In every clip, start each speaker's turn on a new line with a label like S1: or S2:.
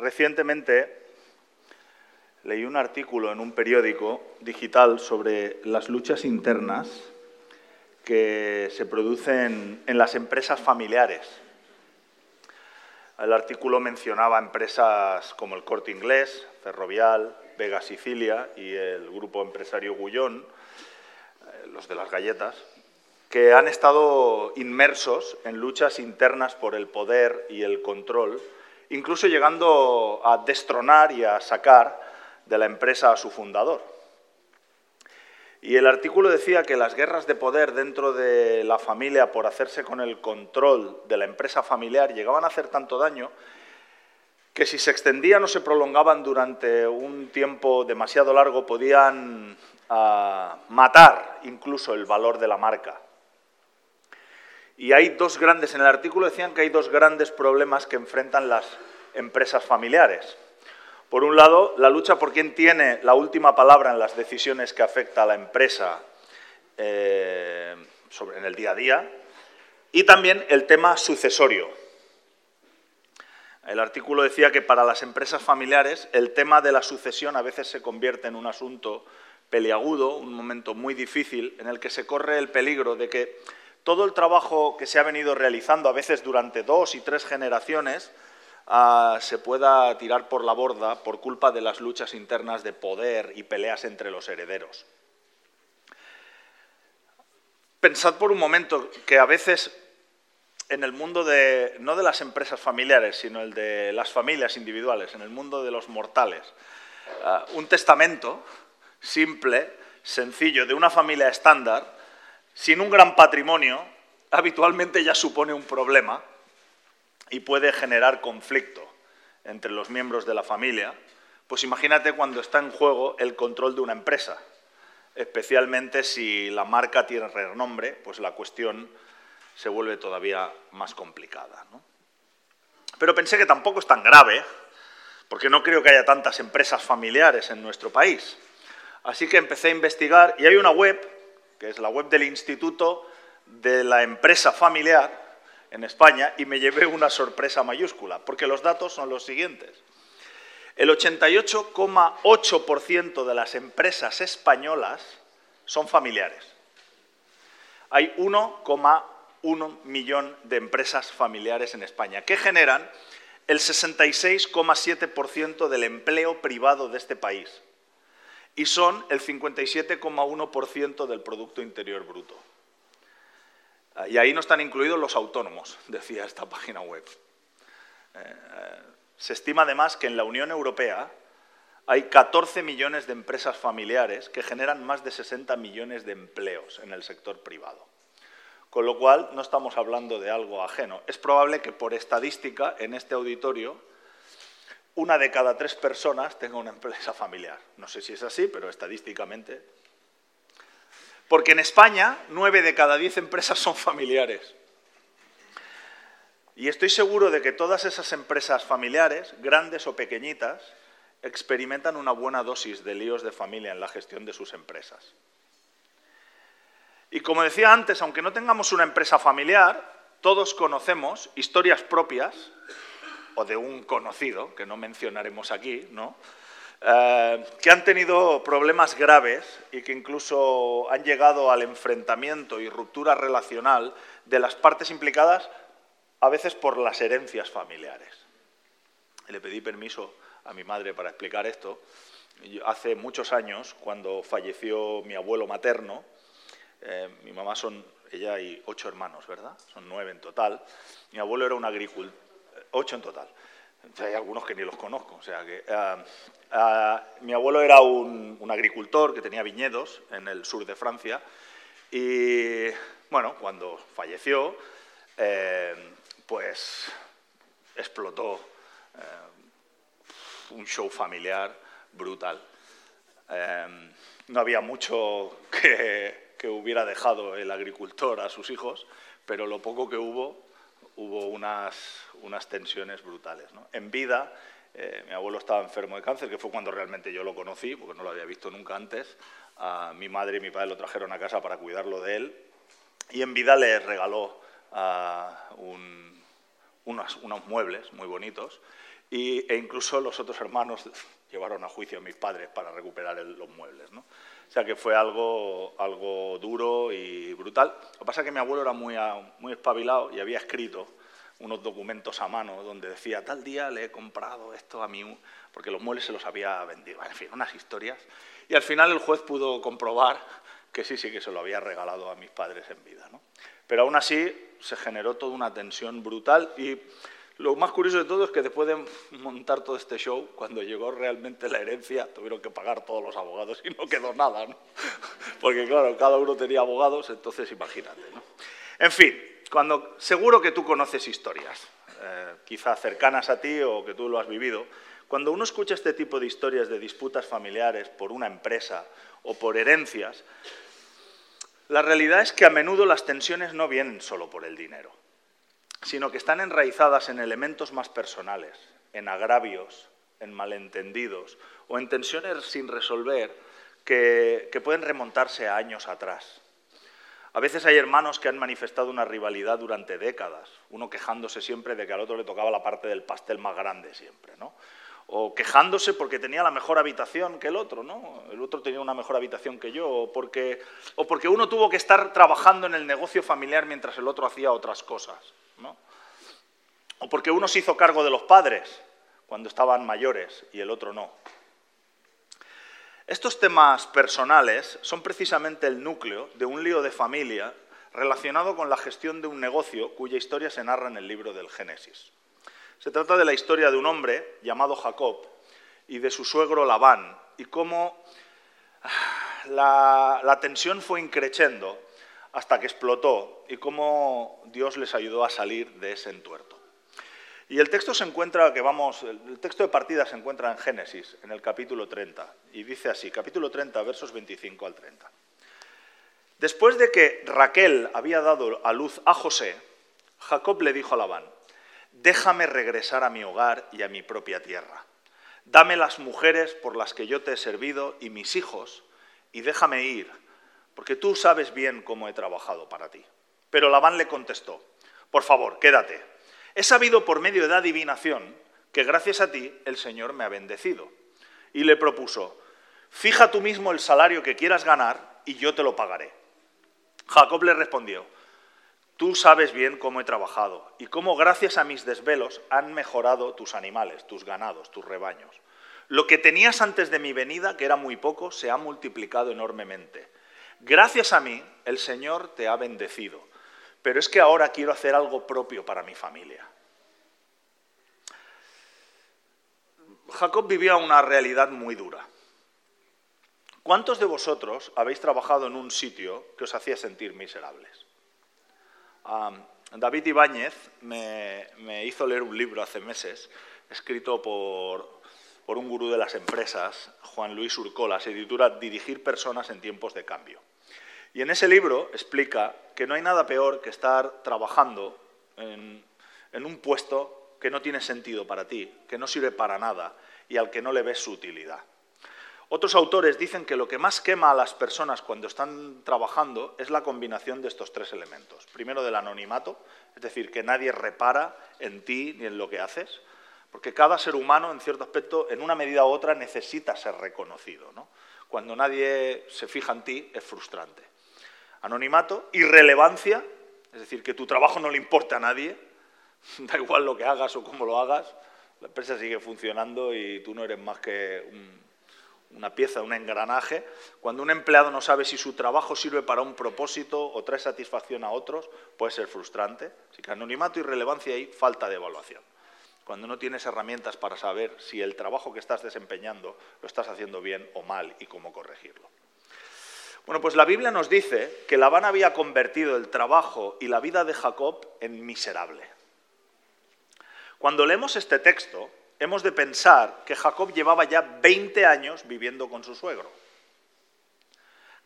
S1: Recientemente leí un artículo en un periódico digital sobre las luchas internas que se producen en las empresas familiares. El artículo mencionaba empresas como el Corte Inglés, Ferrovial, Vega Sicilia y el grupo empresario Gullón, eh, los de las galletas, que han estado inmersos en luchas internas por el poder y el control, incluso llegando a destronar y a sacar de la empresa a su fundador. Y el artículo decía que las guerras de poder dentro de la familia por hacerse con el control de la empresa familiar llegaban a hacer tanto daño que si se extendían o se prolongaban durante un tiempo demasiado largo podían ah, matar incluso el valor de la marca. Y hay dos grandes, en el artículo decían que hay dos grandes problemas que enfrentan las empresas familiares. Por un lado, la lucha por quién tiene la última palabra en las decisiones que afecta a la empresa eh, en el día a día, y también el tema sucesorio. El artículo decía que para las empresas familiares el tema de la sucesión a veces se convierte en un asunto peliagudo, un momento muy difícil en el que se corre el peligro de que todo el trabajo que se ha venido realizando, a veces durante dos y tres generaciones, se pueda tirar por la borda por culpa de las luchas internas de poder y peleas entre los herederos. Pensad por un momento que a veces en el mundo de, no de las empresas familiares, sino el de las familias individuales, en el mundo de los mortales, ah, un testamento simple, sencillo, de una familia estándar, sin un gran patrimonio, habitualmente ya supone un problema y puede generar conflicto entre los miembros de la familia, pues imagínate cuando está en juego el control de una empresa, especialmente si la marca tiene renombre, pues la cuestión se vuelve todavía más complicada. Pero pensé que tampoco es tan grave, porque no creo que haya tantas empresas familiares en nuestro país. Así que empecé a investigar y hay una web, que es la web del Instituto de la Empresa Familiar, en España y me llevé una sorpresa mayúscula, porque los datos son los siguientes. El 88,8% de las empresas españolas son familiares. Hay 1,1 millón de empresas familiares en España, que generan el 66,7% del empleo privado de este país y son el 57,1% del Producto Interior Bruto. Ah, y ahí no están incluidos los autónomos, decía esta página web. Eh, eh, se estima además que en la Unión Europea hay 14 millones de empresas familiares que generan más de 60 millones de empleos en el sector privado. Con lo cual, no estamos hablando de algo ajeno. Es probable que por estadística, en este auditorio, una de cada tres personas tenga una empresa familiar. No sé si es así, pero estadísticamente porque en España, nueve de cada diez empresas son familiares. Y estoy seguro de que todas esas empresas familiares, grandes o pequeñitas, experimentan una buena dosis de líos de familia en la gestión de sus empresas. Y como decía antes, aunque no tengamos una empresa familiar, todos conocemos historias propias o de un conocido, que no mencionaremos aquí, ¿no? Eh, que han tenido problemas graves y que incluso han llegado al enfrentamiento y ruptura relacional de las partes implicadas, a veces por las herencias familiares. Le pedí permiso a mi madre para explicar esto. Hace muchos años, cuando falleció mi abuelo materno, eh, mi mamá son, ella y ocho hermanos, ¿verdad? Son nueve en total. Mi abuelo era un agricultor, ocho en total. Hay algunos que ni los conozco. O sea que, eh, eh, mi abuelo era un, agricultor que tenía viñedos en el sur de Francia y, bueno, cuando falleció, eh, pues explotó un show familiar brutal. no había mucho que, que hubiera dejado el agricultor a sus hijos, pero lo poco que hubo hubo unas, unas tensiones brutales. En vida, eh, mi abuelo estaba enfermo de cáncer, que fue cuando realmente yo lo conocí, porque no lo había visto nunca antes. A mi madre y mi padre lo trajeron a casa para cuidarlo de él. Y en vida le regaló unos, unos, muebles muy bonitos. y, e incluso los otros hermanos llevaron a juicio a mis padres para recuperar los muebles. ¿no? O sea que fue algo, algo duro y brutal. Lo que pasa es que mi abuelo era muy, muy espabilado y había escrito unos documentos a mano donde decía, tal día le he comprado esto a mí, porque los muebles se los había vendido. En fin, unas historias. Y al final el juez pudo comprobar que sí, sí que se lo había regalado a mis padres en vida. ¿no? Pero aún así se generó toda una tensión brutal y lo más curioso de todo es que después de montar todo este show, cuando llegó realmente la herencia, tuvieron que pagar todos los abogados y no quedó nada, ¿no? Porque claro, cada uno tenía abogados, entonces imagínate, ¿no? En fin, cuando, seguro que tú conoces historias, eh, quizá cercanas a ti o que tú lo has vivido. Cuando uno escucha este tipo de historias de disputas familiares por una empresa o por herencias, la realidad es que a menudo las tensiones no vienen solo por el dinero sino que están enraizadas en elementos más personales, en agravios, en malentendidos o en tensiones sin resolver que, pueden remontarse a años atrás. A veces hay hermanos que han manifestado una rivalidad durante décadas, uno quejándose siempre de que al otro le tocaba la parte del pastel más grande siempre, ¿no? O quejándose porque tenía la mejor habitación que el otro, ¿no? El otro tenía una mejor habitación que yo, o porque, o porque uno tuvo que estar trabajando en el negocio familiar mientras el otro hacía otras cosas. O porque uno se hizo cargo de los padres cuando estaban mayores y el otro no. Estos temas personales son precisamente el núcleo de un lío de familia relacionado con la gestión de un negocio cuya historia se narra en el libro del Génesis. Se trata de la historia de un hombre llamado Jacob y de su suegro Labán y cómo ah, la, la tensión fue increciendo hasta que explotó y cómo Dios les ayudó a salir de ese entuerto. Y el texto se encuentra, que vamos, el texto de partida se encuentra en Génesis, en el capítulo 30, y dice así, capítulo 30, versos 25 al 30. Después de que Raquel había dado a luz a José, Jacob le dijo a Labán, déjame regresar a mi hogar y a mi propia tierra. Dame las mujeres por las que yo te he servido y mis hijos, y déjame ir porque tú sabes bien cómo he trabajado para ti. Pero Labán le contestó, por favor, quédate. He sabido por medio de adivinación que gracias a ti el Señor me ha bendecido. Y le propuso, fija tú mismo el salario que quieras ganar y yo te lo pagaré. Jacob le respondió, tú sabes bien cómo he trabajado y cómo gracias a mis desvelos han mejorado tus animales, tus ganados, tus rebaños. Lo que tenías antes de mi venida, que era muy poco, se ha multiplicado enormemente gracias a mí el Señor te ha bendecido, pero es que ahora quiero hacer algo propio para mi familia. Jacob vivía una realidad muy dura. ¿Cuántos de vosotros habéis trabajado en un sitio que os hacía sentir miserables? David Ibáñez me, hizo leer un libro hace meses, escrito por, por un gurú de las empresas, Juan Luis Urcola, se titula Dirigir personas en tiempos de cambio. Y en ese libro explica que no hay nada peor que estar trabajando en, un puesto que no tiene sentido para ti, que no sirve para nada y al que no le ves su utilidad. Otros autores dicen que lo que más quema a las personas cuando están trabajando es la combinación de estos tres elementos. Primero del anonimato, es decir, que nadie repara en ti ni en lo que haces, porque cada ser humano, en cierto aspecto, en una medida u otra, necesita ser reconocido. Cuando nadie se fija en ti, es frustrante anonimato, irrelevancia, es decir, que tu trabajo no le importa a nadie, da igual lo que hagas o cómo lo hagas, la empresa sigue funcionando y tú no eres más que una pieza, un engranaje. Cuando un empleado no sabe si su trabajo sirve para un propósito o trae satisfacción a otros, puede ser frustrante. Así que anonimato, irrelevancia y falta de evaluación. Cuando no tienes herramientas para saber si el trabajo que estás desempeñando lo estás haciendo bien o mal y cómo corregirlo. Bueno, pues la Biblia nos dice que Labán había convertido el trabajo y la vida de Jacob en miserable. Cuando leemos este texto, hemos de pensar que Jacob llevaba ya 20 años viviendo con su suegro.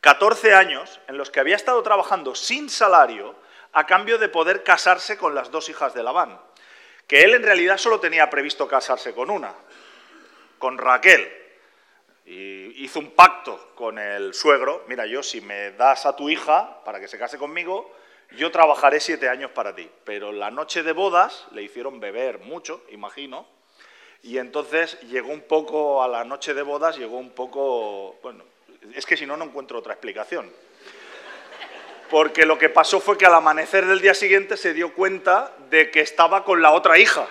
S1: 14 años en los que había estado trabajando sin salario a cambio de poder casarse con las dos hijas de Labán, que él en realidad solo tenía previsto casarse con una, con Raquel, y hizo un pacto con el suegro, mira, yo si me das a tu hija para que se case conmigo, yo trabajaré siete años para ti. Pero la noche de bodas le hicieron beber mucho, imagino, Y entonces llegó un poco a la noche de bodas, llegó un poco, bueno, es que si no, no encuentro otra explicación. Porque lo que pasó fue que al amanecer del día siguiente se dio cuenta de que estaba con la otra hija.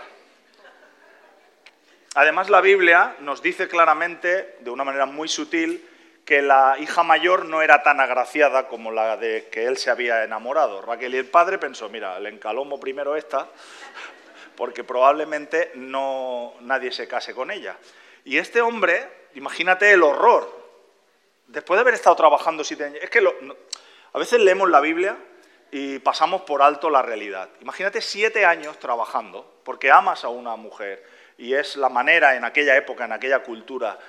S1: Además, la Biblia nos dice claramente, de una manera muy sutil, que la hija mayor no era tan agraciada como la de que él se había enamorado. Raquel y el padre pensó, mira, le encalomo primero esta, porque probablemente no nadie se case con ella. Y este hombre, imagínate el horror, después de haber estado trabajando siete años, es que a veces leemos la Biblia y pasamos por alto la realidad. Imagínate siete años trabajando, porque amas a una mujer y es la manera en aquella época, en aquella cultura,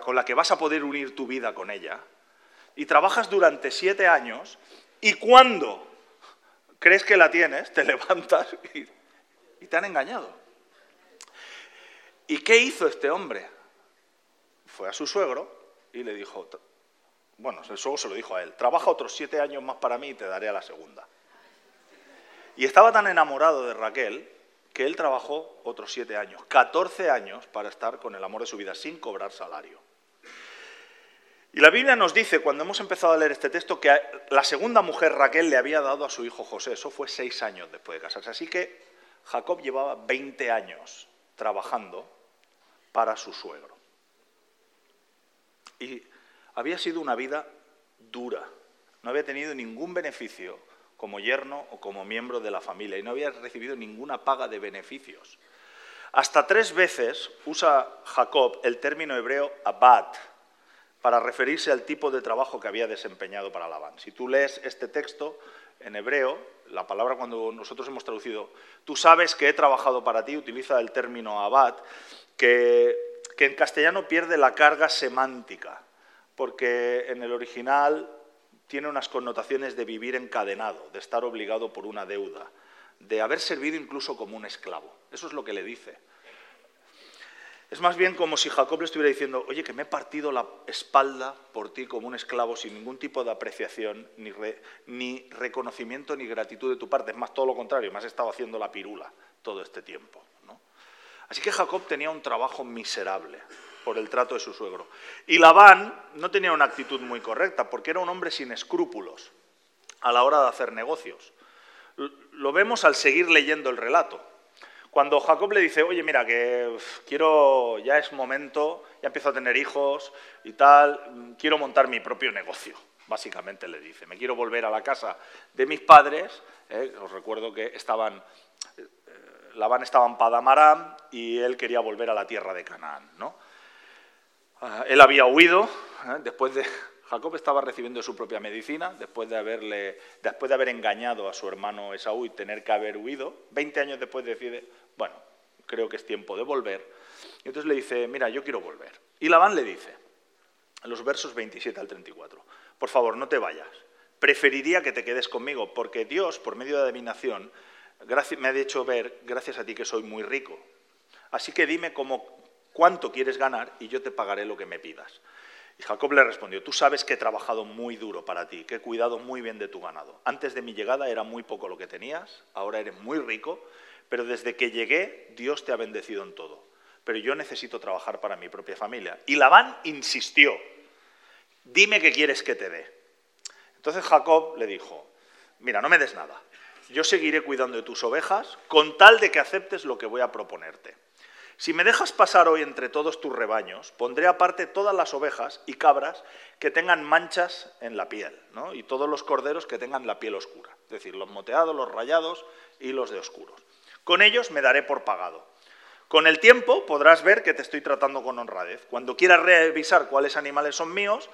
S1: con la que vas a poder unir tu vida con ella, y trabajas durante siete años, y cuando crees que la tienes, te levantas y, y te han engañado. ¿Y qué hizo este hombre? Fue a su suegro y le dijo, bueno, el suegro se lo dijo a él, trabaja otros siete años más para mí y te daré a la segunda. Y estaba tan enamorado de Raquel que él trabajó otros siete años, 14 años para estar con el amor de su vida sin cobrar salario. Y la Biblia nos dice, cuando hemos empezado a leer este texto, que la segunda mujer Raquel le había dado a su hijo José. Eso fue seis años después de casarse. Así que Jacob llevaba 20 años trabajando para su suegro. Y había sido una vida dura. No había tenido ningún beneficio como yerno o como miembro de la familia y no había recibido ninguna paga de beneficios. Hasta tres veces usa Jacob el término hebreo abad para referirse al tipo de trabajo que había desempeñado para Labán. Si tú lees este texto en hebreo, la palabra cuando nosotros hemos traducido, tú sabes que he trabajado para ti, utiliza el término abad, que, que en castellano pierde la carga semántica, porque en el original tiene unas connotaciones de vivir encadenado, de estar obligado por una deuda, de haber servido incluso como un esclavo. Eso es lo que le dice. Es más bien como si Jacob le estuviera diciendo, oye, que me he partido la espalda por ti como un esclavo sin ningún tipo de apreciación, ni, reconocimiento, ni gratitud de tu parte. Es más, todo lo contrario, me has estado haciendo la pirula todo este tiempo. Así que Jacob tenía un trabajo miserable por el trato de su suegro. Y Labán no tenía una actitud muy correcta, porque era un hombre sin escrúpulos a la hora de hacer negocios. Lo vemos al seguir leyendo el relato. Cuando Jacob le dice, oye, mira, que quiero, ya es momento, ya empiezo a tener hijos y tal, quiero montar mi propio negocio, básicamente le dice. Me quiero volver a la casa de mis padres, eh, os recuerdo que estaban, eh, Labán estaba en Padamaram y él quería volver a la tierra de Canaán, ¿no? Ah, él había huido, ¿eh? después de... Jacob estaba recibiendo su propia medicina, después de, haberle, después de haber engañado a su hermano Esaú y tener que haber huido. Veinte años después decide, bueno, creo que es tiempo de volver. Y entonces le dice, mira, yo quiero volver. Y Labán le dice, en los versos 27 al 34, por favor, no te vayas. Preferiría que te quedes conmigo, porque Dios, por medio de adivinación, me ha hecho ver, gracias a ti, que soy muy rico. Así que dime cómo ¿cuánto quieres ganar? Y yo te pagaré lo que me pidas. Y Jacob le respondió, tú sabes que he trabajado muy duro para ti, que he cuidado muy bien de tu ganado. Antes de mi llegada era muy poco lo que tenías, ahora eres muy rico, pero desde que llegué Dios te ha bendecido en todo. Pero yo necesito trabajar para mi propia familia. Y Labán insistió, dime qué quieres que te dé. Entonces Jacob le dijo, mira, no me des nada, yo seguiré cuidando de tus ovejas con tal de que aceptes lo que voy a proponerte. Si me dejas pasar hoy entre todos tus rebaños, pondré aparte todas las ovejas y cabras que tengan manchas en la piel, y todos los corderos que tengan la piel oscura, es decir, los moteados, los rayados y los de oscuros. Con ellos me daré por pagado. Con el tiempo podrás ver que te estoy tratando con honradez. Cuando quieras revisar cuáles animales son míos,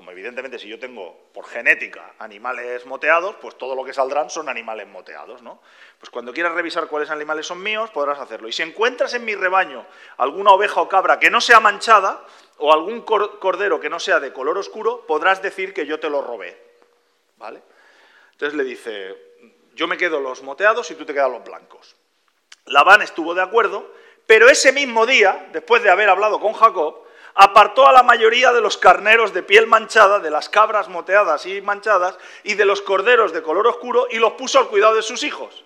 S1: como evidentemente si yo tengo por genética animales moteados, pues todo lo que saldrán son animales moteados, ¿no? Pues cuando quieras revisar cuáles animales son míos, podrás hacerlo. Y si encuentras en mi rebaño alguna oveja o cabra que no sea manchada, o algún cordero que no sea de color oscuro, podrás decir que yo te lo robé. ¿Vale? Entonces le dice, yo me quedo los moteados y tú te quedas los blancos. Labán estuvo de acuerdo, pero ese mismo día, después de haber hablado con Jacob, apartó a la mayoría de los carneros de piel manchada, de las cabras moteadas y manchadas, y de los corderos de color oscuro, y los puso al cuidado de sus hijos.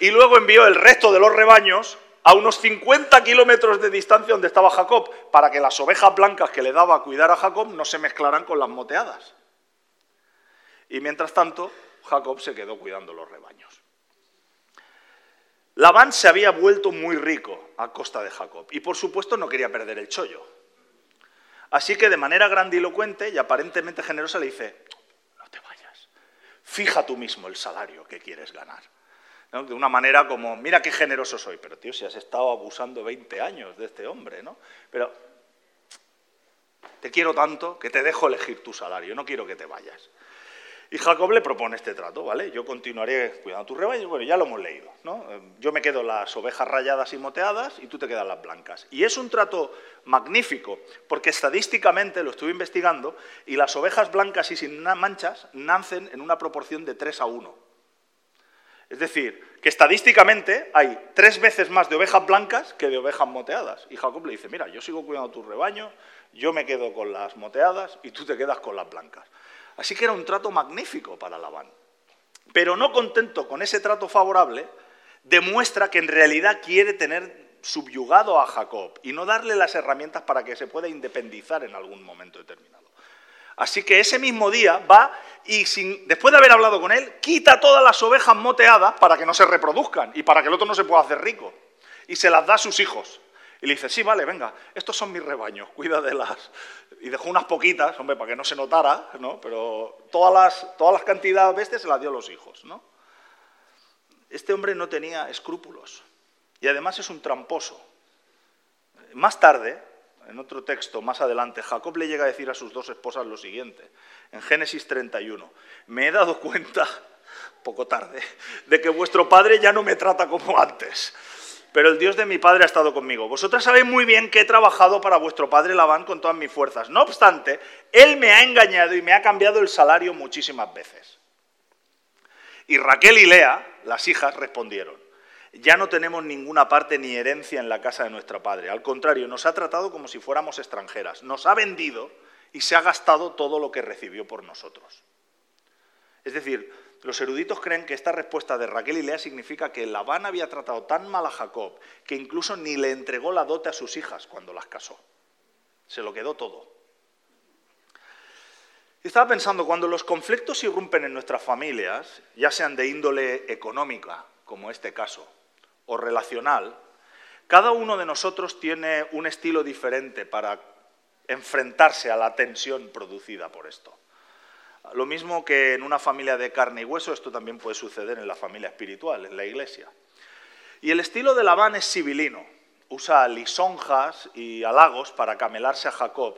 S1: Y luego envió el resto de los rebaños a unos 50 kilómetros de distancia donde estaba Jacob, para que las ovejas blancas que le daba a cuidar a Jacob no se mezclaran con las moteadas. Y mientras tanto, Jacob se quedó cuidando los rebaños. Labán se había vuelto muy rico a costa de Jacob y por supuesto no quería perder el chollo. Así que de manera grandilocuente y aparentemente generosa le dice, no te vayas, fija tú mismo el salario que quieres ganar. De una manera como, mira qué generoso soy, pero tío, si has estado abusando 20 años de este hombre, ¿no? Pero te quiero tanto que te dejo elegir tu salario, no quiero que te vayas. Y Jacob le propone este trato, ¿vale? Yo continuaré cuidando tu rebaño, bueno, ya lo hemos leído, ¿no? Yo me quedo las ovejas rayadas y moteadas y tú te quedas las blancas. Y es un trato magnífico, porque estadísticamente lo estuve investigando y las ovejas blancas y sin manchas nacen en una proporción de 3 a 1. Es decir, que estadísticamente hay tres veces más de ovejas blancas que de ovejas moteadas. Y Jacob le dice, mira, yo sigo cuidando tu rebaño, yo me quedo con las moteadas y tú te quedas con las blancas. Así que era un trato magnífico para Labán. Pero no contento con ese trato favorable, demuestra que en realidad quiere tener subyugado a Jacob y no darle las herramientas para que se pueda independizar en algún momento determinado. Así que ese mismo día va y después de haber hablado con él, quita todas las ovejas moteadas para que no se reproduzcan y para que el otro no se pueda hacer rico. Y se las da a sus hijos. Y le dice, sí, vale, venga, estos son mis rebaños, cuida de las... Y dejó unas poquitas, hombre, para que no se notara, ¿no? Pero todas las, todas las cantidades bestias se las dio a los hijos, ¿no? Este hombre no tenía escrúpulos y además es un tramposo. Más tarde, en otro texto, más adelante, Jacob le llega a decir a sus dos esposas lo siguiente, en Génesis 31, me he dado cuenta, poco tarde, de que vuestro padre ya no me trata como antes pero el Dios de mi padre ha estado conmigo. Vosotras sabéis muy bien que he trabajado para vuestro padre Labán con todas mis fuerzas. No obstante, él me ha engañado y me ha cambiado el salario muchísimas veces. Y Raquel y Lea, las hijas, respondieron, ya no tenemos ninguna parte ni herencia en la casa de nuestro padre. Al contrario, nos ha tratado como si fuéramos extranjeras. Nos ha vendido y se ha gastado todo lo que recibió por nosotros. Es decir, los eruditos creen que esta respuesta de Raquel y Lea significa que Labán había tratado tan mal a Jacob que incluso ni le entregó la dote a sus hijas cuando las casó. Se lo quedó todo. estaba pensando, cuando los conflictos irrumpen en nuestras familias, ya sean de índole económica, como este caso, o relacional, cada uno de nosotros tiene un estilo diferente para enfrentarse a la tensión producida por esto. Lo mismo que en una familia de carne y hueso, esto también puede suceder en la familia espiritual, en la iglesia. Y el estilo de Labán es sibilino. Usa lisonjas y halagos para camelarse a Jacob.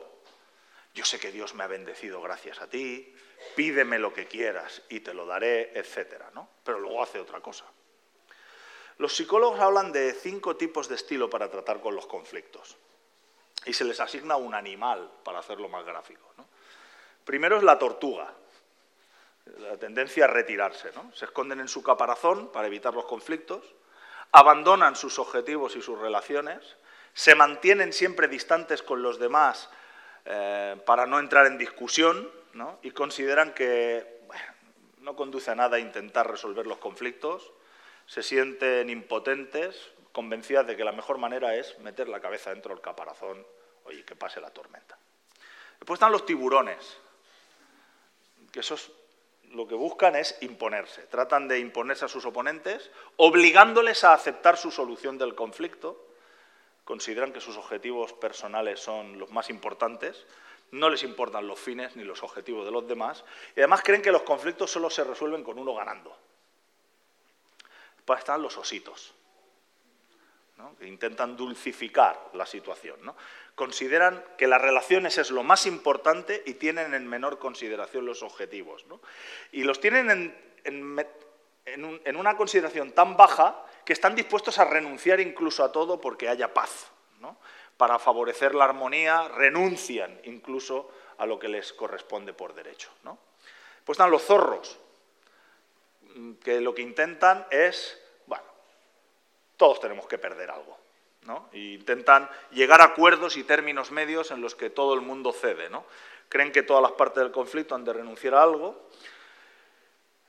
S1: Yo sé que Dios me ha bendecido gracias a ti, pídeme lo que quieras y te lo daré, etc. ¿no? Pero luego hace otra cosa. Los psicólogos hablan de cinco tipos de estilo para tratar con los conflictos. Y se les asigna un animal para hacerlo más gráfico. Primero es la tortuga, la tendencia a retirarse. ¿no? Se esconden en su caparazón para evitar los conflictos, abandonan sus objetivos y sus relaciones, se mantienen siempre distantes con los demás eh, para no entrar en discusión y consideran que no conduce a nada intentar resolver los conflictos, se sienten impotentes, convencidas de que la mejor manera es meter la cabeza dentro del caparazón y que pase la tormenta. Después están los tiburones, que esos lo que buscan es imponerse. Tratan de imponerse a sus oponentes, obligándoles a aceptar su solución del conflicto. Consideran que sus objetivos personales son los más importantes, no les importan los fines ni los objetivos de los demás, y además creen que los conflictos solo se resuelven con uno ganando. Para están los ositos, que intentan dulcificar la situación. Consideran que las relaciones es lo más importante y tienen en menor consideración los objetivos. Y los tienen en, una consideración tan baja que están dispuestos a renunciar incluso a todo porque haya paz. Para favorecer la armonía renuncian incluso a lo que les corresponde por derecho. Pues están los zorros, que lo que intentan es, bueno, todos tenemos que perder algo intentan llegar a acuerdos y términos medios en los que todo el mundo cede. ¿no? Creen que todas las partes del conflicto han de renunciar a algo.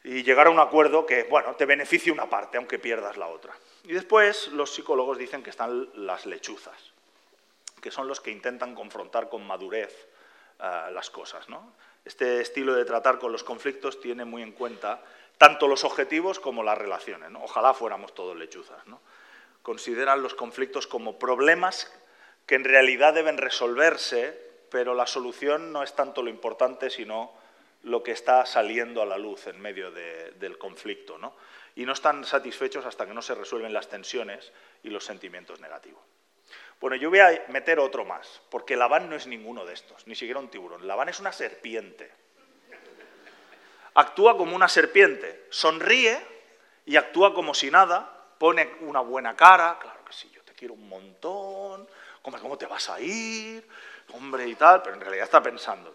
S1: y llegar a un acuerdo que, bueno, te beneficie una parte, aunque pierdas la otra. Y después los psicólogos dicen que están las lechuzas, que son los que intentan confrontar con madurez eh, las cosas. ¿no? Este estilo de tratar con los conflictos tiene muy en cuenta tanto los objetivos como las relaciones. Ojalá fuéramos todos lechuzas. ¿no? Consideran los conflictos como problemas que en realidad deben resolverse, pero la solución no es tanto lo importante, sino lo que está saliendo a la luz en medio del conflicto. ¿no? Y no están satisfechos hasta que no se resuelven las tensiones y los sentimientos negativos. Bueno, yo voy a meter otro más, porque Labán no es ninguno de estos, ni siquiera un tiburón. Labán es una serpiente. Actúa como una serpiente, sonríe y actúa como si nada, pone una buena cara, claro que sí, yo te quiero un montón, ¿cómo te vas a ir? Hombre y tal, pero en realidad está pensando,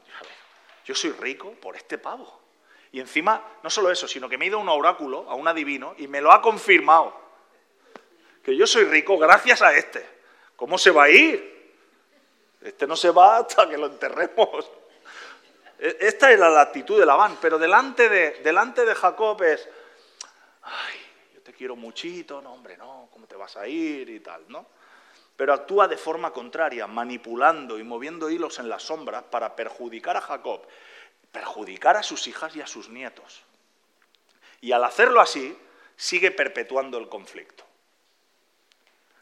S1: yo soy rico por este pavo. Y encima, no solo eso, sino que me he ido a un oráculo, a un adivino, y me lo ha confirmado. Que yo soy rico gracias a este. ¿Cómo se va a ir? Este no se va hasta que lo enterremos. E, esta es la actitud de Labán, pero delante de, delante de Jacob es, ay, quiero muchito, no, hombre, no, ¿cómo te vas a ir y tal, no? Pero actúa de forma contraria, manipulando y moviendo hilos en las sombras para perjudicar a Jacob, perjudicar a sus hijas y a sus nietos. Y al hacerlo así, sigue perpetuando el conflicto.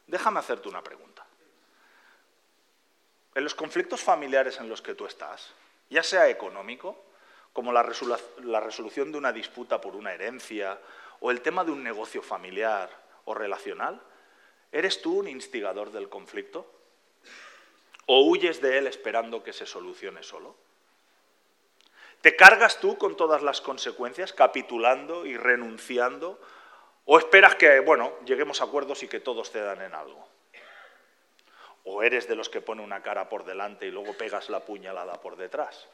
S1: Déjame hacerte una pregunta. En los conflictos familiares en los que tú estás, ya sea económico, como la, resolución de una disputa por una herencia o el tema de un negocio familiar o relacional, ¿eres tú un instigador del conflicto? ¿O huyes de él esperando que se solucione solo? ¿Te cargas tú con todas las consecuencias, capitulando y renunciando? ¿O esperas que, bueno, lleguemos a acuerdos y que todos cedan en algo? ¿O eres de los que pone una cara por delante y luego pegas la puñalada por detrás?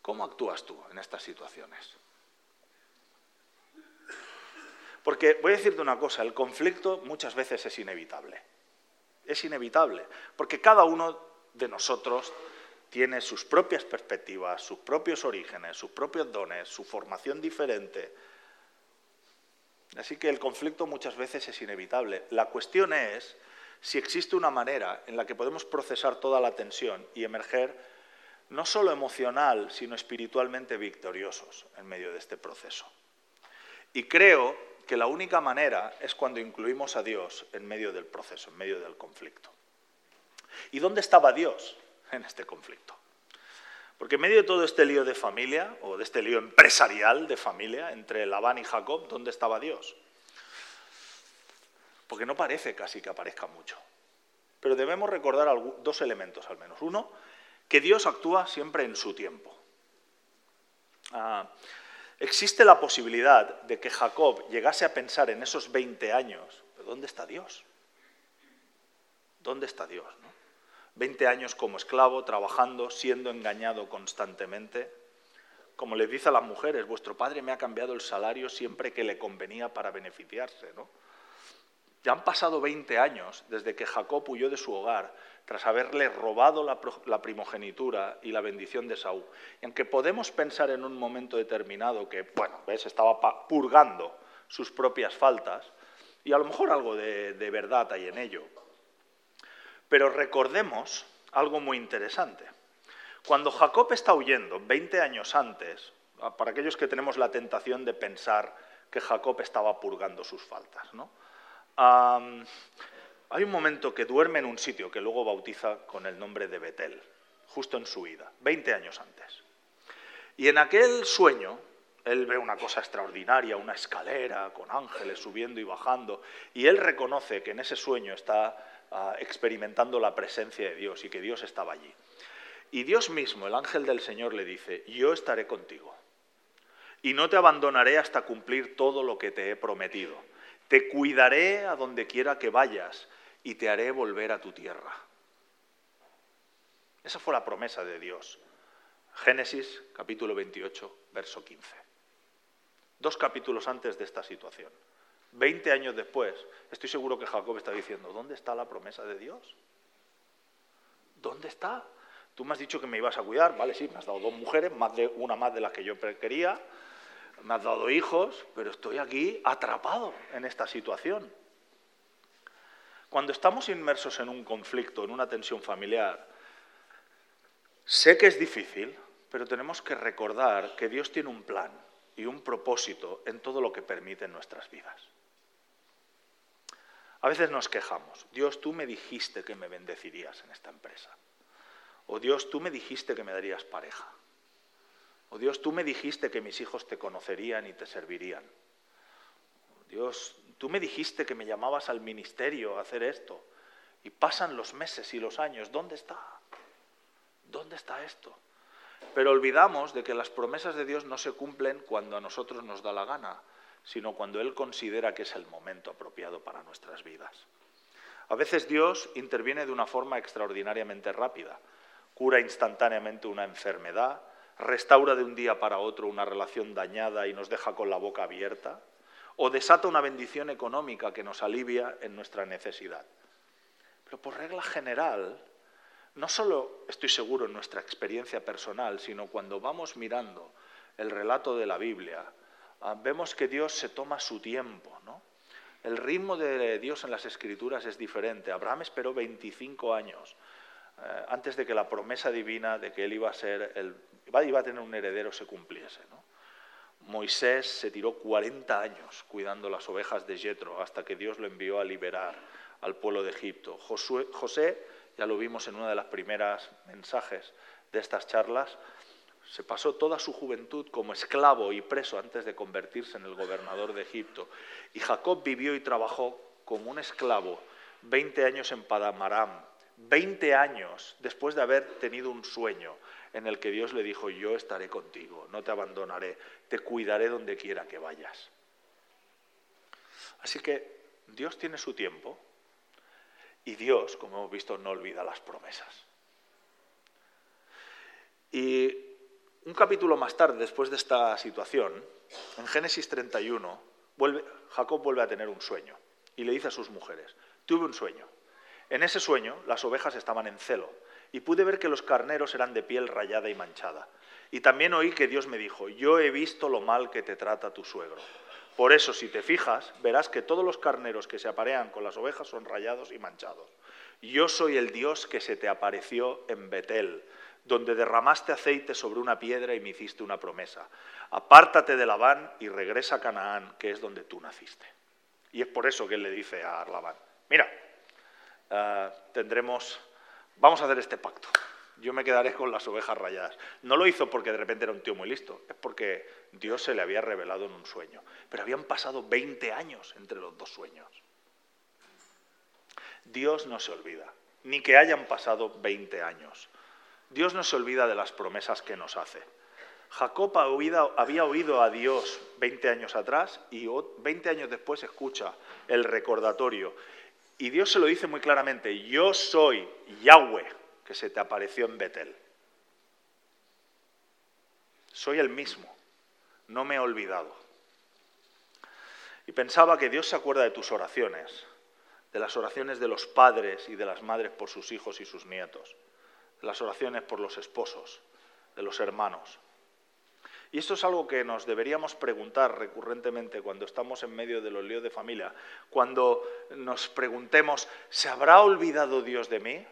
S1: ¿Cómo actúas tú en estas situaciones? Porque voy a decirte una cosa, el conflicto muchas veces es inevitable. Es inevitable, porque cada uno de nosotros tiene sus propias perspectivas, sus propios orígenes, sus propios dones, su formación diferente. Así que el conflicto muchas veces es inevitable. La cuestión es si existe una manera en la que podemos procesar toda la tensión y emerger no solo emocional, sino espiritualmente victoriosos en medio de este proceso. Y creo que la única manera es cuando incluimos a Dios en medio del proceso, en medio del conflicto. ¿Y dónde estaba Dios en este conflicto? Porque en medio de todo este lío de familia, o de este lío empresarial de familia entre Labán y Jacob, ¿dónde estaba Dios? Porque no parece casi que aparezca mucho. Pero debemos recordar dos elementos al menos. Uno, que Dios actúa siempre en su tiempo. Ah, existe la posibilidad de que Jacob llegase a pensar en esos 20 años, ¿dónde está Dios? ¿Dónde está Dios? 20 años como esclavo, trabajando, siendo engañado constantemente. Como le dice a las mujeres, vuestro padre me ha cambiado el salario siempre que le convenía para beneficiarse. ¿no? Ya han pasado 20 años desde que Jacob huyó de su hogar tras haberle robado la, primogenitura y la bendición de Saúl. Y aunque podemos pensar en un momento determinado que, bueno, ves, estaba purgando sus propias faltas, y a lo mejor algo de verdad hay en ello, pero recordemos algo muy interesante. Cuando Jacob está huyendo, 20 años antes, ah, para aquellos que tenemos la tentación de pensar que Jacob estaba purgando sus faltas, ¿no? Hay un momento que duerme en un sitio que luego bautiza con el nombre de Betel, justo en su vida, 20 años antes. Y en aquel sueño, él ve una cosa extraordinaria, una escalera con ángeles subiendo y bajando, y él reconoce que en ese sueño está experimentando la presencia de Dios y que Dios estaba allí. Y Dios mismo, el ángel del Señor, le dice, yo estaré contigo y no te abandonaré hasta cumplir todo lo que te he prometido. Te cuidaré a donde quiera que vayas y te haré volver a tu tierra. Esa fue la promesa de Dios. Génesis capítulo 28, verso 15. Dos capítulos antes de esta situación. Veinte años después, estoy seguro que Jacob está diciendo, ¿dónde está la promesa de Dios? ¿Dónde está? Tú me has dicho que me ibas a cuidar, vale, sí, me has dado dos mujeres, más de, una más de las que yo quería, me has dado hijos, pero estoy aquí atrapado en esta situación. Cuando estamos inmersos en un conflicto, en una tensión familiar, sé que es difícil, pero tenemos que recordar que Dios tiene un plan y un propósito en todo lo que permite en nuestras vidas. A veces nos quejamos, Dios, tú me dijiste que me bendecirías en esta empresa. O Dios, tú me dijiste que me darías pareja. O Dios, tú me dijiste que mis hijos te conocerían y te servirían. Dios, tú me dijiste que me llamabas al ministerio a hacer esto. Y pasan los meses y los años. ¿Dónde está? ¿Dónde está esto? Pero olvidamos de que las promesas de Dios no se cumplen cuando a nosotros nos da la gana, sino cuando Él considera que es el momento apropiado para nuestras vidas. A veces Dios interviene de una forma extraordinariamente rápida cura instantáneamente una enfermedad, restaura de un día para otro una relación dañada y nos deja con la boca abierta, o desata una bendición económica que nos alivia en nuestra necesidad. Pero por regla general, no solo estoy seguro en nuestra experiencia personal, sino cuando vamos mirando el relato de la Biblia, ah, vemos que Dios se toma su tiempo. ¿no? El ritmo de Dios en las Escrituras es diferente. Abraham esperó 25 años eh, antes de que la promesa divina de que él iba a, ser el, iba a tener un heredero se cumpliese. Moisés se tiró 40 años cuidando las ovejas de Jetro hasta que Dios lo envió a liberar al pueblo de Egipto. José, ya lo vimos en una de las primeras mensajes de estas charlas, se pasó toda su juventud como esclavo y preso antes de convertirse en el gobernador de Egipto. Y Jacob vivió y trabajó como un esclavo 20 años en Padamaram, 20 años después de haber tenido un sueño en el que Dios le dijo, yo estaré contigo, no te abandonaré, te cuidaré donde quiera que vayas. Así que Dios tiene su tiempo y Dios, como hemos visto, no olvida las promesas. Y un capítulo más tarde, después de esta situación, en Génesis 31, Jacob vuelve a tener un sueño y le dice a sus mujeres, tuve un sueño en ese sueño las ovejas estaban en celo, y pude ver que los carneros eran de piel rayada y manchada. Y también oí que Dios me dijo, yo he visto lo mal que te trata tu suegro. Por eso, si te fijas, verás que todos los carneros que se aparean con las ovejas son rayados y manchados. Yo soy el Dios que se te apareció en Betel, donde derramaste aceite sobre una piedra y me hiciste una promesa. Apártate de Labán y regresa a Canaán, que es donde tú naciste. Y es por eso que él le dice a Labán, mira, Ah, tendremos, vamos a hacer este pacto. Yo me quedaré con las ovejas rayadas. No lo hizo porque de repente era un tío muy listo, es porque Dios se le había revelado en un sueño. Pero habían pasado 20 años entre los dos sueños. Dios no se olvida, ni que hayan pasado 20 años. Dios no se olvida de las promesas que nos hace. Jacob había oído a Dios 20 años atrás y 20 años después escucha el recordatorio y Dios se lo dice muy claramente, yo soy Yahweh que se te apareció en Betel. Soy el mismo, no me he olvidado. Y pensaba que Dios se acuerda de tus oraciones, de las oraciones de los padres y de las madres por sus hijos y sus nietos, de las oraciones por los esposos, de los hermanos. Y esto es algo que nos deberíamos preguntar recurrentemente cuando estamos en medio de los líos de familia, cuando nos preguntemos, ¿se habrá olvidado Dios de mí?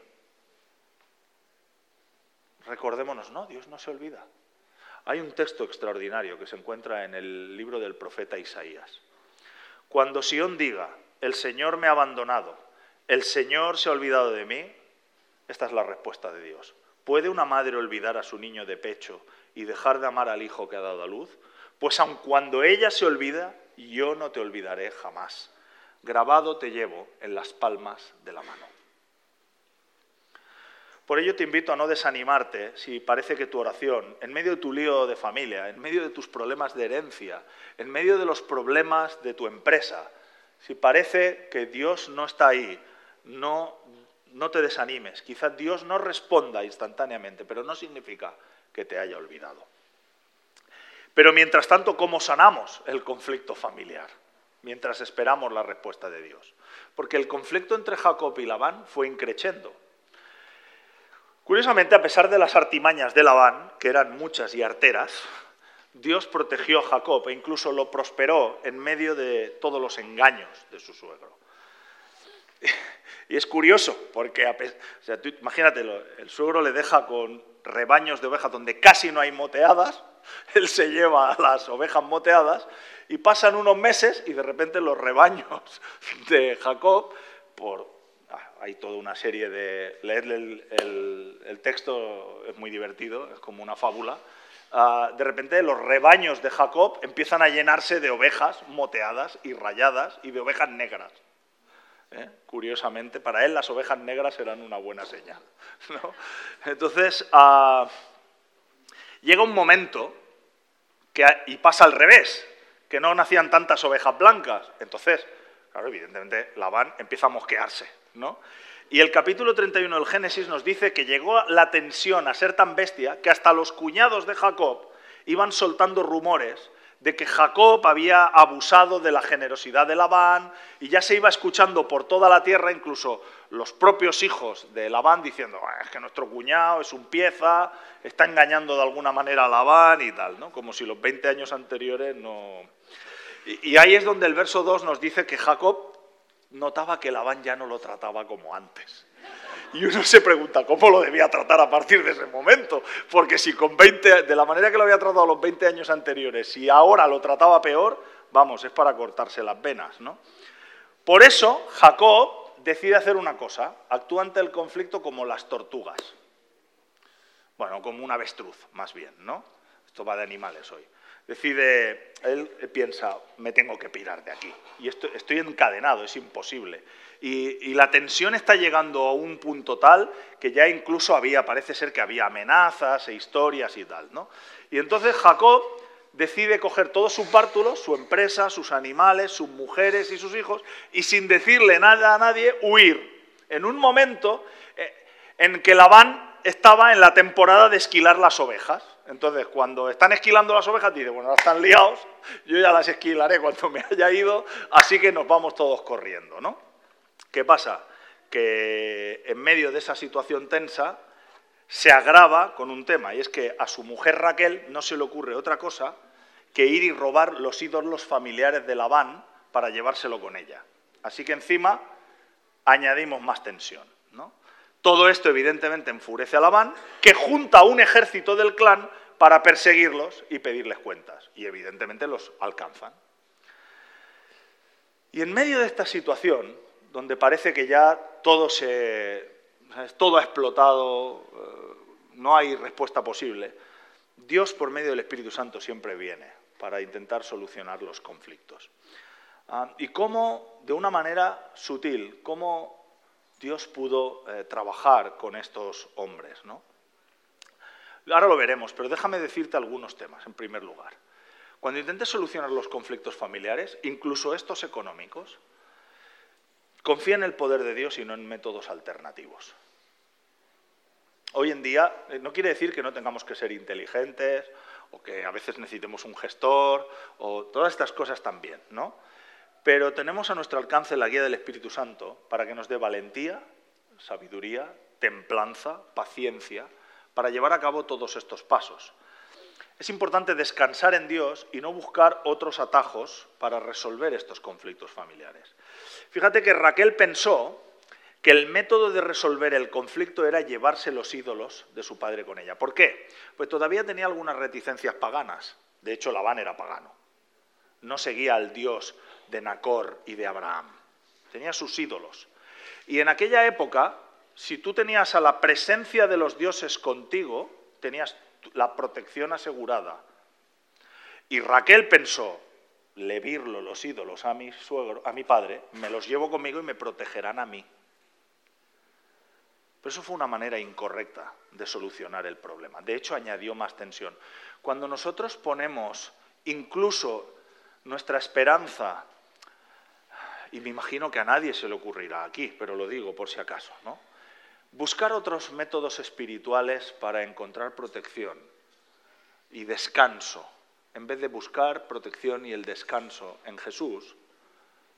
S1: Recordémonos, no, Dios no se olvida. Hay un texto extraordinario que se encuentra en el libro del profeta Isaías. Cuando Sión diga, el Señor me ha abandonado, el Señor se ha olvidado de mí, esta es la respuesta de Dios. ¿Puede una madre olvidar a su niño de pecho y dejar de amar al hijo que ha dado a luz? Pues aun cuando ella se olvida, yo no te olvidaré jamás. Grabado te llevo en las palmas de la mano. Por ello te invito a no desanimarte si parece que tu oración, en medio de tu lío de familia, en medio de tus problemas de herencia, en medio de los problemas de tu empresa, si parece que Dios no está ahí, no, no te desanimes. Quizás Dios no responda instantáneamente, pero no significa que te haya olvidado. Pero mientras tanto, ¿cómo sanamos el conflicto familiar? Mientras esperamos la respuesta de Dios. Porque el conflicto entre Jacob y Labán fue increchendo. Curiosamente, a pesar de las artimañas de Labán, que eran muchas y arteras, Dios protegió a Jacob e incluso lo prosperó en medio de todos los engaños de su suegro. Y es curioso, porque el suegro le deja con rebaños de ovejas donde casi no hay moteadas, él se lleva a las ovejas moteadas y pasan unos meses y de repente los rebaños de Jacob, por, ah, hay toda una serie de... Leerle el, texto es muy divertido, es como una fábula. Ah, de repente los rebaños de Jacob empiezan a llenarse de ovejas moteadas y rayadas y de ovejas negras. ¿Eh? Curiosamente, para él las ovejas negras eran una buena señal. Entonces, ah, llega un momento y pasa al revés, que no nacían tantas ovejas blancas. Entonces, claro, evidentemente, Labán empieza a mosquearse. ¿no? Y el capítulo 31 del Génesis nos dice que llegó la tensión a ser tan bestia que hasta los cuñados de Jacob iban soltando rumores de que Jacob había abusado de la generosidad de Labán y ya se iba escuchando por toda la tierra, incluso los propios hijos de Labán diciendo, ah, es que nuestro cuñado es un pieza, está engañando de alguna manera a Labán y tal, ¿no? como si los 20 años anteriores no... Y, y ahí es donde el verso 2 nos dice que Jacob notaba que Labán ya no lo trataba como antes. Y uno se pregunta cómo lo debía tratar a partir de ese momento, porque si con 20, de la manera que lo había tratado los 20 años anteriores, si ahora lo trataba peor, vamos, es para cortarse las venas, ¿no? Por eso Jacob decide hacer una cosa, actúa ante el conflicto como las tortugas. Bueno, como un avestruz, más bien, ¿no? Esto va de animales hoy decide, él piensa, me tengo que pirar de aquí. Y estoy, encadenado, es imposible. Y, la tensión está llegando a un punto tal que ya incluso había, parece ser que había amenazas e historias y tal. ¿no? Y entonces Jacob decide coger todos sus bártulos, su empresa, sus animales, sus mujeres y sus hijos, y sin decirle nada a nadie, huir. En un momento eh, en que Labán estaba en la temporada de esquilar las ovejas. Entonces, cuando están esquilando las ovejas, dice, bueno, ahora están liados, yo ya las esquilaré cuando me haya ido, así que nos vamos todos corriendo, ¿no? ¿Qué pasa? Que en medio de esa situación tensa se agrava con un tema, y es que a su mujer Raquel no se le ocurre otra cosa que ir y robar los ídolos familiares de Labán para llevárselo con ella. Así que encima añadimos más tensión. Todo esto evidentemente enfurece a Labán, que junta un ejército del clan para perseguirlos y pedirles cuentas. Y evidentemente los alcanzan. Y en medio de esta situación, donde parece que ya todo, se, todo ha explotado, eh, no hay respuesta posible, Dios por medio del Espíritu Santo siempre viene para intentar solucionar los conflictos. Ah, y cómo, de una manera sutil, cómo Dios pudo eh, trabajar con estos hombres. ¿no? Ahora lo veremos, pero déjame decirte algunos temas, en primer lugar. Cuando intentes solucionar los conflictos familiares, incluso estos económicos, confía en el poder de Dios y no en métodos alternativos. Hoy en día eh, no quiere decir que no tengamos que ser inteligentes o que a veces necesitemos un gestor o todas estas cosas también, ¿no? Pero tenemos a nuestro alcance la guía del Espíritu Santo para que nos dé valentía, sabiduría, templanza, paciencia, para llevar a cabo todos estos pasos. Es importante descansar en Dios y no buscar otros atajos para resolver estos conflictos familiares. Fíjate que Raquel pensó que el método de resolver el conflicto era llevarse los ídolos de su padre con ella. ¿Por qué? Pues todavía tenía algunas reticencias paganas. De hecho, Labán era pagano. No seguía al Dios de Nacor y de Abraham. Tenía sus ídolos. Y en aquella época, si tú tenías a la presencia de los dioses contigo, tenías la protección asegurada. Y Raquel pensó, le virlo los ídolos a mi suegro, a mi padre, me los llevo conmigo y me protegerán a mí. Pero eso fue una manera incorrecta de solucionar el problema. De hecho, añadió más tensión. Cuando nosotros ponemos incluso nuestra esperanza y me imagino que a nadie se le ocurrirá aquí, pero lo digo por si acaso, ¿no? Buscar otros métodos espirituales para encontrar protección y descanso. En vez de buscar protección y el descanso en Jesús,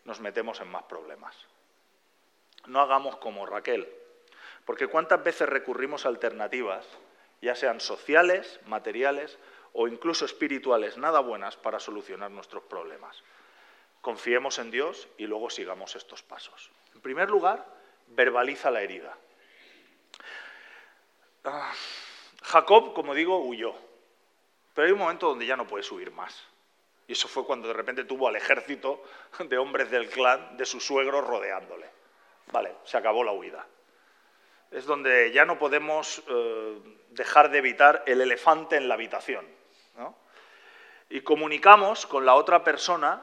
S1: nos metemos en más problemas. No hagamos como Raquel. Porque cuántas veces recurrimos a alternativas, ya sean sociales, materiales o incluso espirituales, nada buenas para solucionar nuestros problemas. Confiemos en Dios y luego sigamos estos pasos. En primer lugar, verbaliza la herida. Ah, Jacob, como digo, huyó, pero hay un momento donde ya no puedes huir más. Y eso fue cuando de repente tuvo al ejército de hombres del clan de su suegro rodeándole. Vale, se acabó la huida. Es donde ya no podemos eh, dejar de evitar el elefante en la habitación. Y comunicamos con la otra persona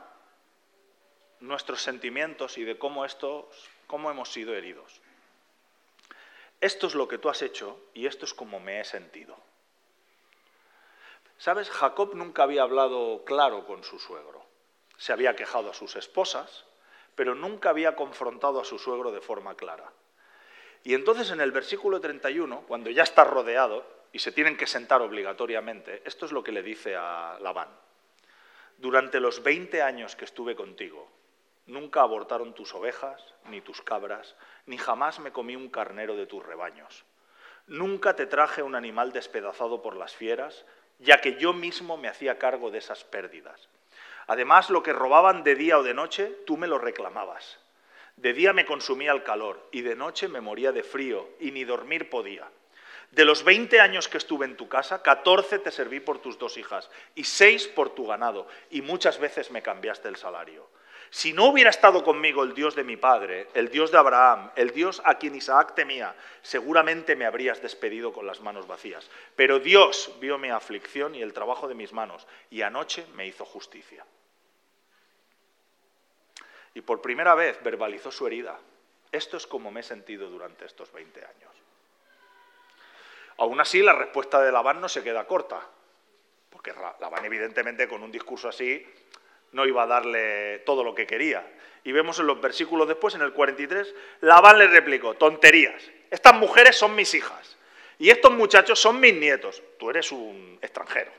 S1: nuestros sentimientos y de cómo hemos sido heridos. Esto es lo que tú has hecho y esto es como me he sentido. ¿Sabes? Jacob nunca había hablado claro con su suegro. Se había quejado a sus esposas, pero nunca había confrontado a su suegro de forma clara. Y entonces en el versículo 31, cuando ya está rodeado y se tienen que sentar obligatoriamente, esto es lo que le dice a Labán. Durante los 20 años que estuve contigo, nunca abortaron tus ovejas, ni tus cabras, ni jamás me comí un carnero de tus rebaños. Nunca te traje un animal despedazado por las fieras, ya que yo mismo me hacía cargo de esas pérdidas. Además, lo que robaban de día o de noche, tú me lo reclamabas. De día me consumía el calor y de noche me moría de frío y ni dormir podía. De los 20 años que estuve en tu casa, 14 te serví por tus dos hijas y 6 por tu ganado y muchas veces me cambiaste el salario. Si no hubiera estado conmigo el Dios de mi padre, el Dios de Abraham, el Dios a quien Isaac temía, seguramente me habrías despedido con las manos vacías. Pero Dios vio mi aflicción y el trabajo de mis manos, y anoche me hizo justicia. Y por primera vez verbalizó su herida. Esto es como me he sentido durante estos 20 años. Aún así, la respuesta de Labán no se queda corta, porque Labán evidentemente con un discurso así no iba a darle todo lo que quería. Y vemos en los versículos después, en el 43, Labán le replicó, tonterías, estas mujeres son mis hijas y estos muchachos son mis nietos, tú eres un extranjero.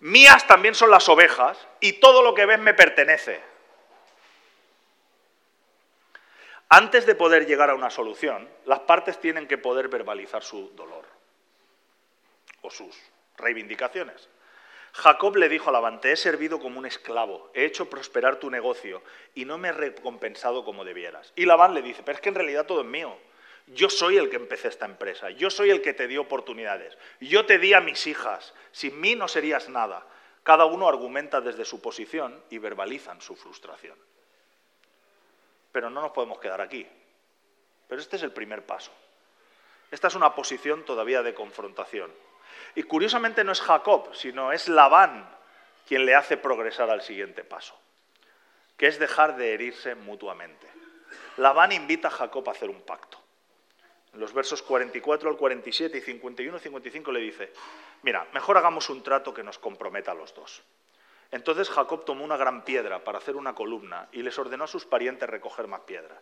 S1: Mías también son las ovejas y todo lo que ves me pertenece. Antes de poder llegar a una solución, las partes tienen que poder verbalizar su dolor o sus reivindicaciones. Jacob le dijo a Labán, te he servido como un esclavo, he hecho prosperar tu negocio y no me he recompensado como debieras. Y Labán le dice, pero es que en realidad todo es mío. Yo soy el que empecé esta empresa, yo soy el que te dio oportunidades, yo te di a mis hijas, sin mí no serías nada. Cada uno argumenta desde su posición y verbalizan su frustración. Pero no nos podemos quedar aquí. Pero este es el primer paso. Esta es una posición todavía de confrontación. Y curiosamente no es Jacob, sino es Labán quien le hace progresar al siguiente paso, que es dejar de herirse mutuamente. Labán invita a Jacob a hacer un pacto. En los versos 44 al 47 y 51 y 55 le dice, mira, mejor hagamos un trato que nos comprometa a los dos. Entonces Jacob tomó una gran piedra para hacer una columna y les ordenó a sus parientes recoger más piedras.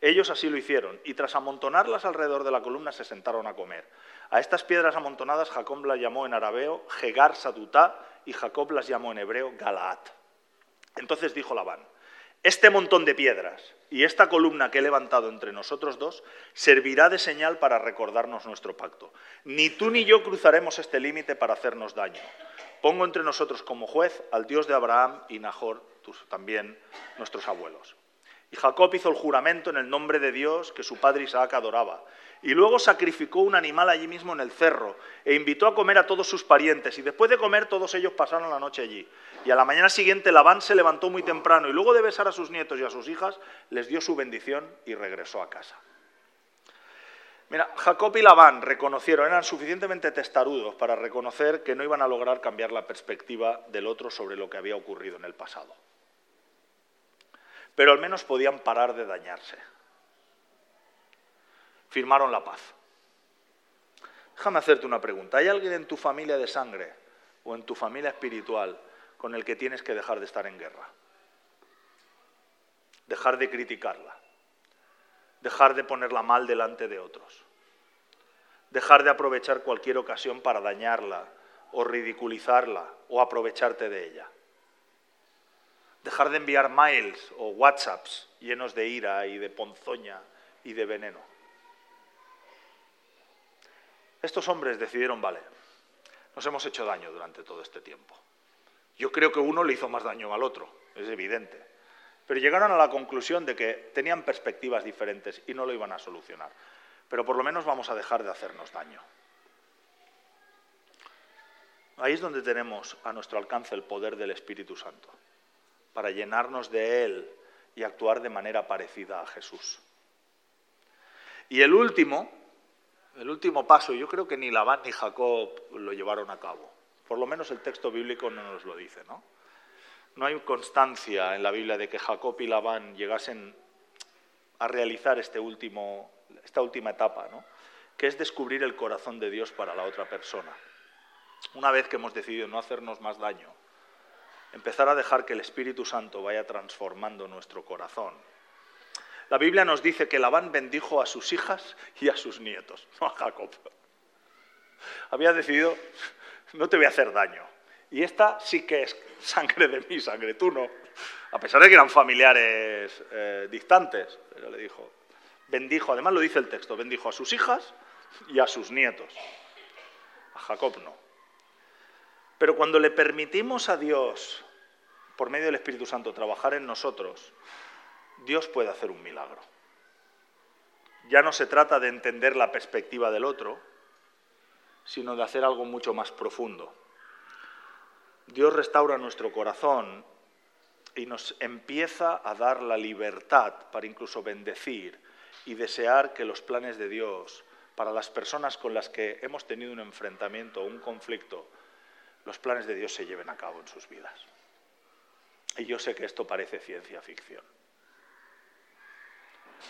S1: Ellos así lo hicieron, y tras amontonarlas alrededor de la columna se sentaron a comer. A estas piedras amontonadas Jacob las llamó en arabeo Hegar Sadutá y Jacob las llamó en hebreo Galaat. Entonces dijo Labán, este montón de piedras y esta columna que he levantado entre nosotros dos servirá de señal para recordarnos nuestro pacto. Ni tú ni yo cruzaremos este límite para hacernos daño. Pongo entre nosotros como juez al Dios de Abraham y Nahor, también nuestros abuelos. Y Jacob hizo el juramento en el nombre de Dios que su padre Isaac adoraba. Y luego sacrificó un animal allí mismo en el cerro e invitó a comer a todos sus parientes. Y después de comer todos ellos pasaron la noche allí. Y a la mañana siguiente Labán se levantó muy temprano y luego de besar a sus nietos y a sus hijas les dio su bendición y regresó a casa. Mira, Jacob y Labán reconocieron, eran suficientemente testarudos para reconocer que no iban a lograr cambiar la perspectiva del otro sobre lo que había ocurrido en el pasado pero al menos podían parar de dañarse. Firmaron la paz. Déjame hacerte una pregunta. ¿Hay alguien en tu familia de sangre o en tu familia espiritual con el que tienes que dejar de estar en guerra? Dejar de criticarla. Dejar de ponerla mal delante de otros. Dejar de aprovechar cualquier ocasión para dañarla o ridiculizarla o aprovecharte de ella dejar de enviar mails o WhatsApps llenos de ira y de ponzoña y de veneno. Estos hombres decidieron, vale, nos hemos hecho daño durante todo este tiempo. Yo creo que uno le hizo más daño al otro, es evidente. Pero llegaron a la conclusión de que tenían perspectivas diferentes y no lo iban a solucionar. Pero por lo menos vamos a dejar de hacernos daño. Ahí es donde tenemos a nuestro alcance el poder del Espíritu Santo, para llenarnos de Él y actuar de manera parecida a Jesús. Y el último, el último paso, yo creo que ni Labán ni Jacob lo llevaron a cabo. Por lo menos el texto bíblico no nos lo dice, ¿no? No hay constancia en la Biblia de que Jacob y Labán llegasen a realizar este último, esta última etapa, ¿no? que es descubrir el corazón de Dios para la otra persona. Una vez que hemos decidido no hacernos más daño, empezar a dejar que el Espíritu Santo vaya transformando nuestro corazón. La Biblia nos dice que Labán bendijo a sus hijas y a sus nietos, no a Jacob. Había decidido, no te voy a hacer daño. Y esta sí que es sangre de mi sangre, tú no. A pesar de que eran familiares eh, distantes, pero le dijo, bendijo, además lo dice el texto, bendijo a sus hijas y a sus nietos. A Jacob no. Pero cuando le permitimos a Dios, por medio del Espíritu Santo, trabajar en nosotros, Dios puede hacer un milagro. Ya no se trata de entender la perspectiva del otro, sino de hacer algo mucho más profundo. Dios restaura nuestro corazón y nos empieza a dar la libertad para incluso bendecir y desear que los planes de Dios para las personas con las que hemos tenido un enfrentamiento o un conflicto, los planes de Dios se lleven a cabo en sus vidas. Y yo sé que esto parece ciencia ficción.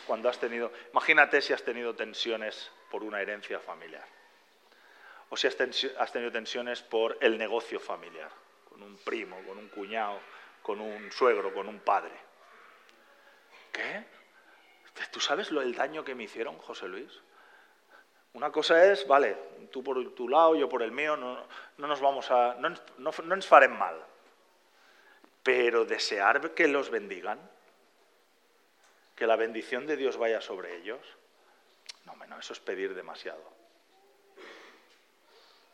S1: Cuando has tenido, imagínate si has tenido tensiones por una herencia familiar, o si has tenido tensiones por el negocio familiar, con un primo, con un cuñado, con un suegro, con un padre. ¿Qué? ¿Tú sabes lo, el daño que me hicieron, José Luis? Una cosa es, vale, tú por tu lado, yo por el mío, no, nos vamos a, no, no, no mal. Pero desear que los bendigan, que la bendición de Dios vaya sobre ellos, no, no, eso es pedir demasiado.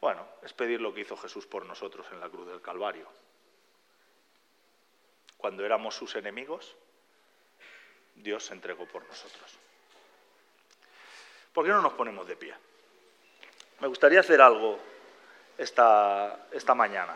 S1: Bueno, es pedir lo que hizo Jesús por nosotros en la cruz del Calvario. Cuando éramos sus enemigos, Dios se entregó por nosotros. ¿Por qué no nos ponemos de pie? Me gustaría hacer algo esta, esta mañana.